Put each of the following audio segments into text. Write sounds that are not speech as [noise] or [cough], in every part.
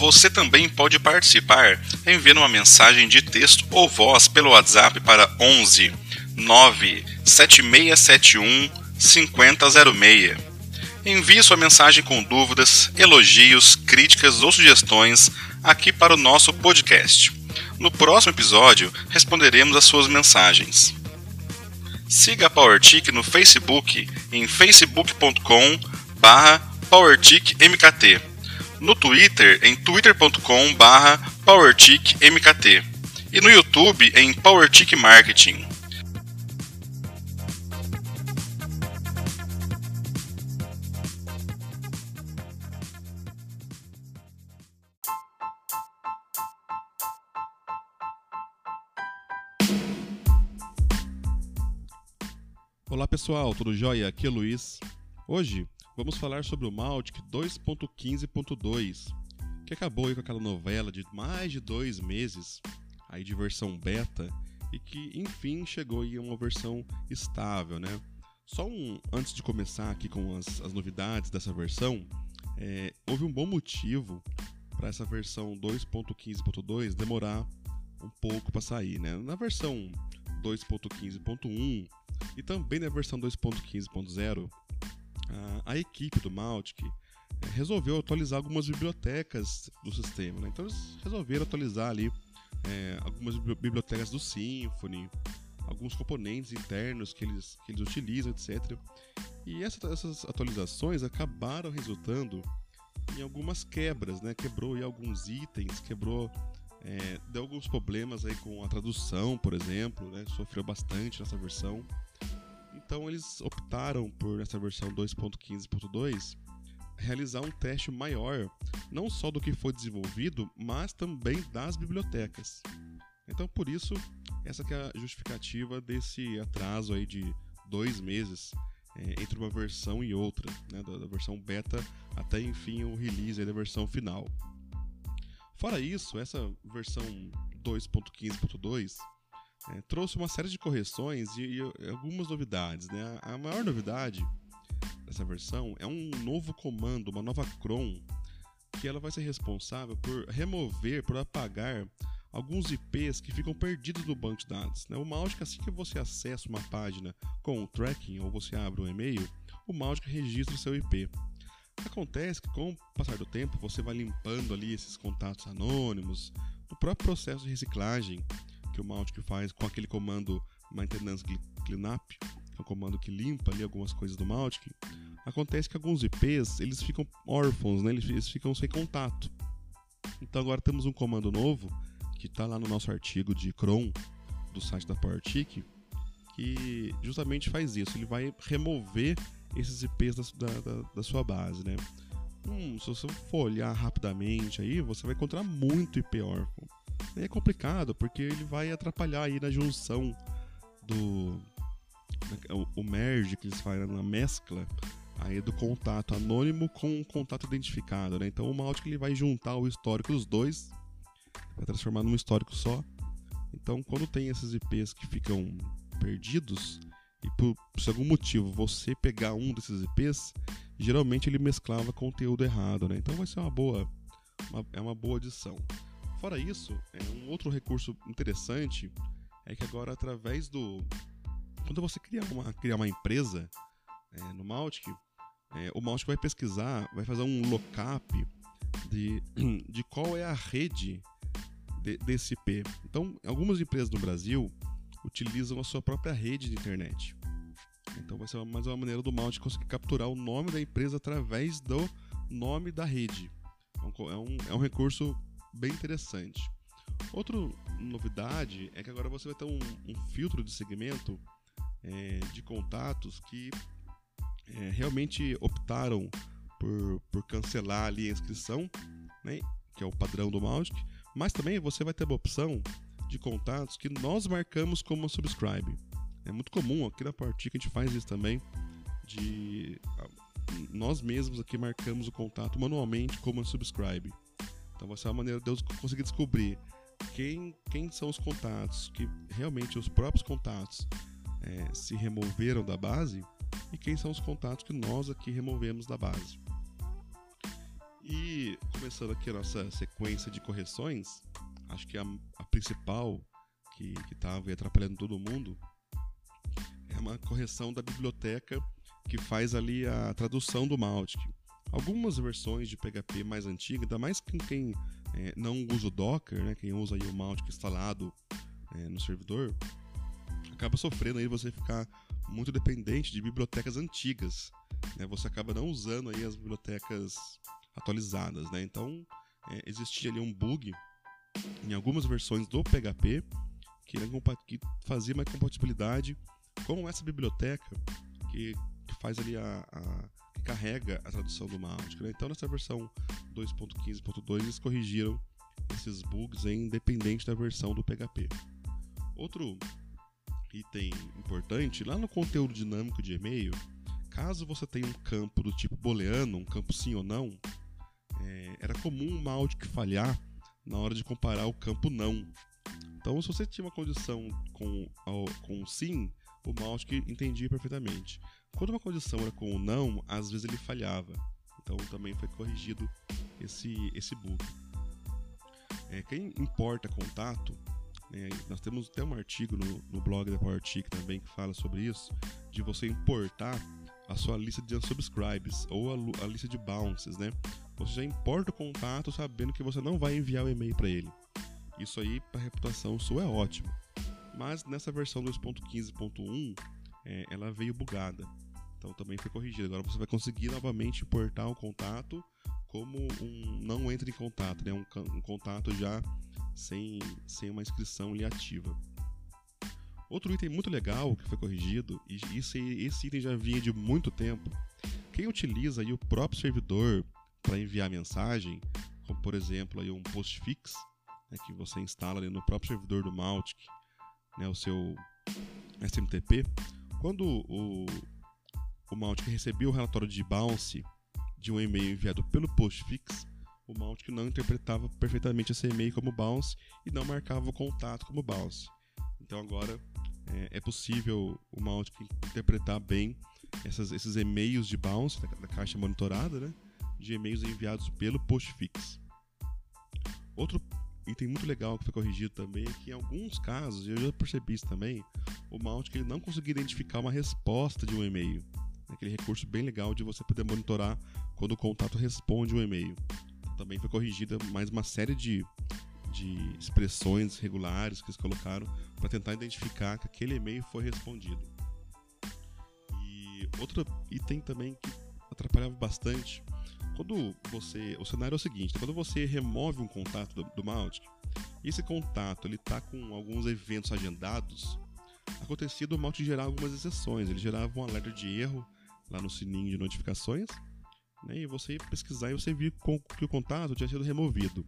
Você também pode participar enviando uma mensagem de texto ou voz pelo WhatsApp para 11 97671 5006. Envie sua mensagem com dúvidas, elogios, críticas ou sugestões aqui para o nosso podcast. No próximo episódio, responderemos as suas mensagens. Siga a PowerTic no Facebook em facebook.com PowerTicMKT no Twitter em twitter.com barra PowerTicMKT e no YouTube em PowerTic Marketing. Olá pessoal, tudo jóia? Aqui é o Luiz. Hoje vamos falar sobre o Maltic 2.15.2, que acabou com aquela novela de mais de dois meses, aí de versão beta, e que enfim chegou aí a uma versão estável, né? Só um, antes de começar aqui com as, as novidades dessa versão, é, houve um bom motivo para essa versão 2.15.2 demorar um pouco para sair, né? Na versão 2.15.1 e também na versão 2.15.0 a, a equipe do Mautic é, resolveu atualizar algumas bibliotecas do sistema. Né? Então eles resolveram atualizar ali é, algumas bibliotecas do Symfony, alguns componentes internos que eles, que eles utilizam, etc. E essa, essas atualizações acabaram resultando em algumas quebras, né? Quebrou aí alguns itens, quebrou, é, deu alguns problemas aí com a tradução, por exemplo, né? Sofreu bastante nessa versão. Então eles optaram por, nessa versão 2.15.2, realizar um teste maior, não só do que foi desenvolvido, mas também das bibliotecas. Então por isso, essa é a justificativa desse atraso aí de dois meses é, entre uma versão e outra, né, da, da, versão beta até enfim o release da versão final. Fora isso, essa versão 2.15.2 é, trouxe uma série de correções e, e, algumas novidades. Né? A maior novidade dessa versão é um novo comando, uma nova cron, que ela vai ser responsável por remover, por apagar alguns IPs que ficam perdidos no banco de dados. Né? O Mautic, assim que você acessa uma página com o tracking ou você abre um e-mail, o Mautic registra o seu IP. Acontece que com o passar do tempo você vai limpando ali esses contatos anônimos, no próprio processo de reciclagem, que o Mautic faz com aquele comando maintenance cleanup, que é um comando que limpa ali algumas coisas do Mautic, acontece que alguns IPs eles ficam órfãos, né? eles, ficam sem contato. Então agora temos um comando novo que está lá no nosso artigo de cron do site da PowerTick que justamente faz isso. Ele vai remover esses IPs da, da, da sua base, né? Hum, se você for olhar rapidamente aí, você vai encontrar muito IP órfão é complicado, porque ele vai atrapalhar aí na junção do. O, merge que eles fazem na mescla aí do contato anônimo com o contato identificado, né? Então o Mautic ele vai juntar o histórico dos dois, vai transformar num histórico só. Então quando tem esses IPs que ficam perdidos e por, por algum motivo você pegar um desses IPs, geralmente ele mesclava conteúdo errado, né? Então vai ser uma boa, uma, é uma boa adição. Fora isso, é um outro recurso interessante é que agora através do quando você criar uma criar uma empresa é, no Mautic, é, o Mautic vai pesquisar, vai fazer um lookup de, [clears throat] de qual é a rede de, desse IP. Então, algumas empresas no Brasil utilizam a sua própria rede de internet. Então vai ser mais uma maneira do Mautic conseguir capturar o nome da empresa através do nome da rede. É um, é um recurso bem interessante. Outra novidade é que agora você vai ter um, um filtro de segmento é, de contatos que é, realmente optaram por, por cancelar ali a inscrição, né, que é o padrão do Mautic, mas também você vai ter uma opção de contatos que nós marcamos como subscribe. É muito comum aqui na Party que a gente faz isso também, de nós mesmos aqui marcamos o contato manualmente como subscribe. Então vai ser uma maneira de eu conseguir descobrir quem, quem são os contatos, que realmente os próprios contatos é, se removeram da base e quem são os contatos que nós aqui removemos da base. E começando aqui a nossa sequência de correções, acho que a, a principal que estava atrapalhando todo mundo é uma correção da biblioteca que faz ali a tradução do Mautic. Algumas versões de PHP mais antigas, ainda mais quem, quem é, não usa o Docker, né, quem usa aí o Mautic instalado é, no servidor, acaba sofrendo aí você ficar muito dependente de bibliotecas antigas. Né? Você acaba não usando aí as bibliotecas atualizadas. Né? Então, é, existia ali um bug em algumas versões do PHP que, que fazia uma compatibilidade com essa biblioteca que, que faz ali a, a, carrega a tradução do Mautic. Né? Então, nessa versão 2.15.2, eles corrigiram esses bugs independente da versão do PHP. Outro item importante, lá no conteúdo dinâmico de e-mail, caso você tenha um campo do tipo booleano, um campo sim ou não, é, era comum o Mautic falhar na hora de comparar o campo não. Então, se você tinha uma condição com, com sim, o Mautic entendia perfeitamente. Quando uma condição era com o não, às vezes ele falhava. Então, também foi corrigido esse, esse bug. É, quem importa contato é, nós temos até um artigo no, no blog da PowerTick também que fala sobre isso, de você importar a sua lista de unsubscribes ou a, a lista de bounces, né? Você já importa o contato sabendo que você não vai enviar o e-mail para ele. Isso aí, para reputação sua, é ótimo. Mas nessa versão 2.15.1, é, ela veio bugada. Então também foi corrigida. Agora você vai conseguir novamente importar o contato como um não entre em contato, né? um, um contato já sem, sem uma inscrição ali ativa. Outro item muito legal que foi corrigido, e esse, esse item já vinha de muito tempo, quem utiliza aí o próprio servidor para enviar mensagem, como por exemplo aí um postfix, né, que você instala ali no próprio servidor do Mautic, né, o seu SMTP, quando o, o Mautic recebeu o relatório de bounce de um e-mail enviado pelo postfix, o Mautic não interpretava perfeitamente esse e-mail como bounce e não marcava o contato como bounce. Então agora é, é possível o Mautic interpretar bem essas, esses e-mails de bounce da, da, caixa monitorada, né, de e-mails enviados pelo postfix. Outro item muito legal que foi corrigido também é que em alguns casos, eu já percebi isso também, o Mautic ele não conseguia identificar uma resposta de um e-mail. Aquele recurso bem legal de você poder monitorar quando o contato responde um e-mail também foi corrigida mais uma série de, de expressões regulares que eles colocaram para tentar identificar que aquele e-mail foi respondido. E outro item também que atrapalhava bastante, quando você, o cenário é o seguinte, quando você remove um contato do, do e esse contato ele está com alguns eventos agendados, acontecia do Mautic gerar algumas exceções, ele gerava um alerta de erro lá no sininho de notificações né, e você pesquisar e você viu que o contato tinha sido removido.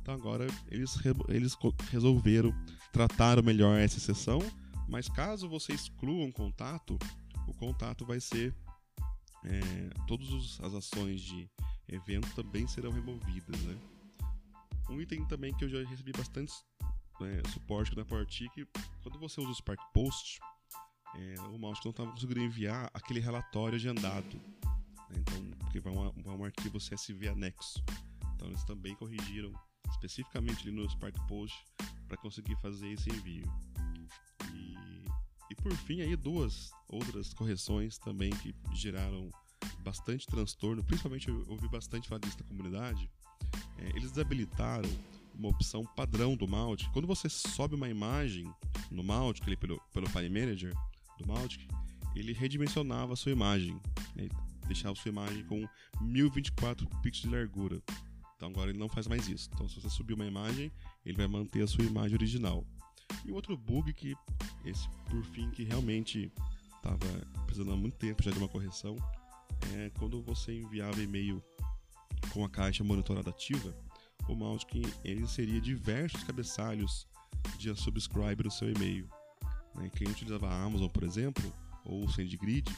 Então agora eles, eles resolveram tratar melhor essa exceção, mas caso você exclua um contato, o contato vai ser. É, todas as ações de evento também serão removidas. Né? Um item também que eu já recebi bastante é, suporte na PowerTick, quando você usa o Spark Post, é, o mouse não estava conseguindo enviar aquele relatório agendado. Né? Então, porque vai um, vai um arquivo CSV anexo. Então, eles também corrigiram especificamente ali no Spark Post para conseguir fazer esse envio. E, por fim, aí duas outras correções também que geraram bastante transtorno, principalmente eu ouvi bastante falar disso na comunidade. É, eles desabilitaram uma opção padrão do Mautic. Quando você sobe uma imagem no Mautic, ali pelo, pelo File Manager do Mautic, ele redimensionava a sua imagem. Né? deixar a sua imagem com 1024 pixels de largura. Então agora ele não faz mais isso. Então se você subir uma imagem, ele vai manter a sua imagem original. E outro bug que esse por fim que realmente estava precisando há muito tempo já de uma correção é quando você enviava e-mail com a caixa monitorada ativa, o Mautic ele inseria diversos cabeçalhos de unsubscribe no seu e-mail. Né? Quem utilizava a Amazon, por exemplo, ou o SendGrid,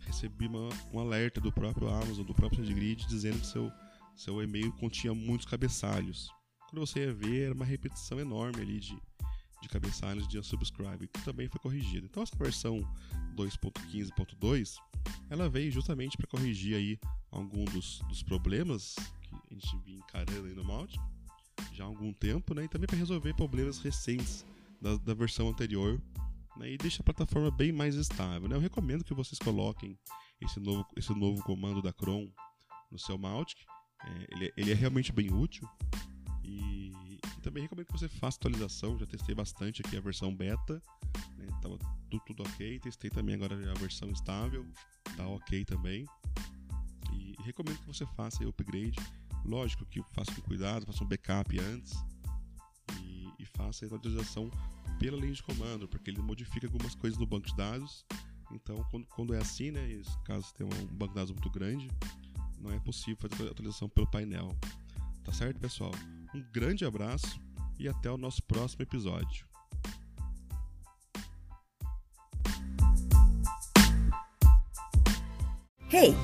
recebi uma, um alerta do próprio Amazon, do próprio SendGrid, dizendo que seu, seu e-mail continha muitos cabeçalhos. Quando você ia ver, era uma repetição enorme ali de, de cabeçalhos de unsubscribe, que também foi corrigido. Então essa versão 2.15.2, ela veio justamente para corrigir aí alguns dos, dos problemas que a gente vinha encarando aí no Malte, já há algum tempo, né? E também para resolver problemas recentes da, da versão anterior né, e deixa a plataforma bem mais estável. Né? Eu recomendo que vocês coloquem esse novo, esse novo comando da Chrome no seu Mautic. É, ele, ele, é realmente bem útil. E, também recomendo que você faça atualização. Já testei bastante aqui a versão beta. Né, tava tudo, tudo ok. Testei também agora a versão estável. Tá ok também. E, recomendo que você faça o upgrade. Lógico que faça com cuidado, faça um backup antes. E, e faça a atualização pela linha de comando, porque ele modifica algumas coisas no banco de dados. Então, quando, quando é assim, né, caso tenha um banco de dados muito grande, não é possível fazer a atualização pelo painel. Tá certo, pessoal? Um grande abraço e até o nosso próximo episódio. Hey,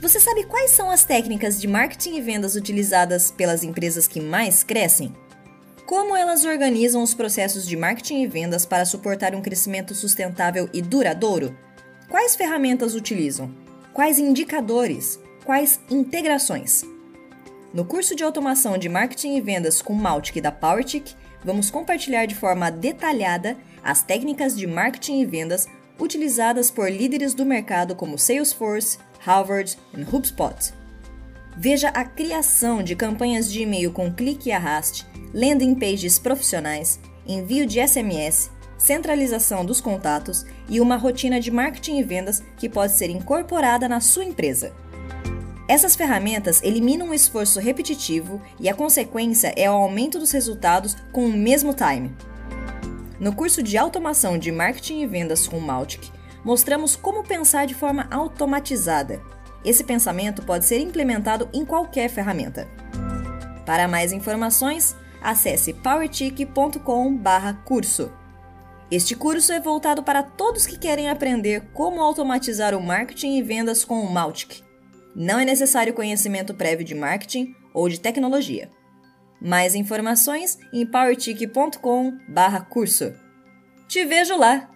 você sabe quais são as técnicas de marketing e vendas utilizadas pelas empresas que mais crescem? Como elas organizam os processos de marketing e vendas para suportar um crescimento sustentável e duradouro? Quais ferramentas utilizam? Quais indicadores? Quais integrações? No curso de automação de marketing e vendas com Mautic da PowerTick, vamos compartilhar de forma detalhada as técnicas de marketing e vendas utilizadas por líderes do mercado como Salesforce, Harvard e HubSpot. Veja a criação de campanhas de e-mail com clique e arraste, landing pages profissionais, envio de SMS, centralização dos contatos e uma rotina de marketing e vendas que pode ser incorporada na sua empresa. Essas ferramentas eliminam o esforço repetitivo e a consequência é o aumento dos resultados com o mesmo time. No curso de automação de marketing e vendas com Mautic, mostramos como pensar de forma automatizada esse pensamento pode ser implementado em qualquer ferramenta. Para mais informações, acesse powertic.com/curso. Este curso é voltado para todos que querem aprender como automatizar o marketing e vendas com o Mautic. Não é necessário conhecimento prévio de marketing ou de tecnologia. Mais informações em powertic.com/curso. Te vejo lá!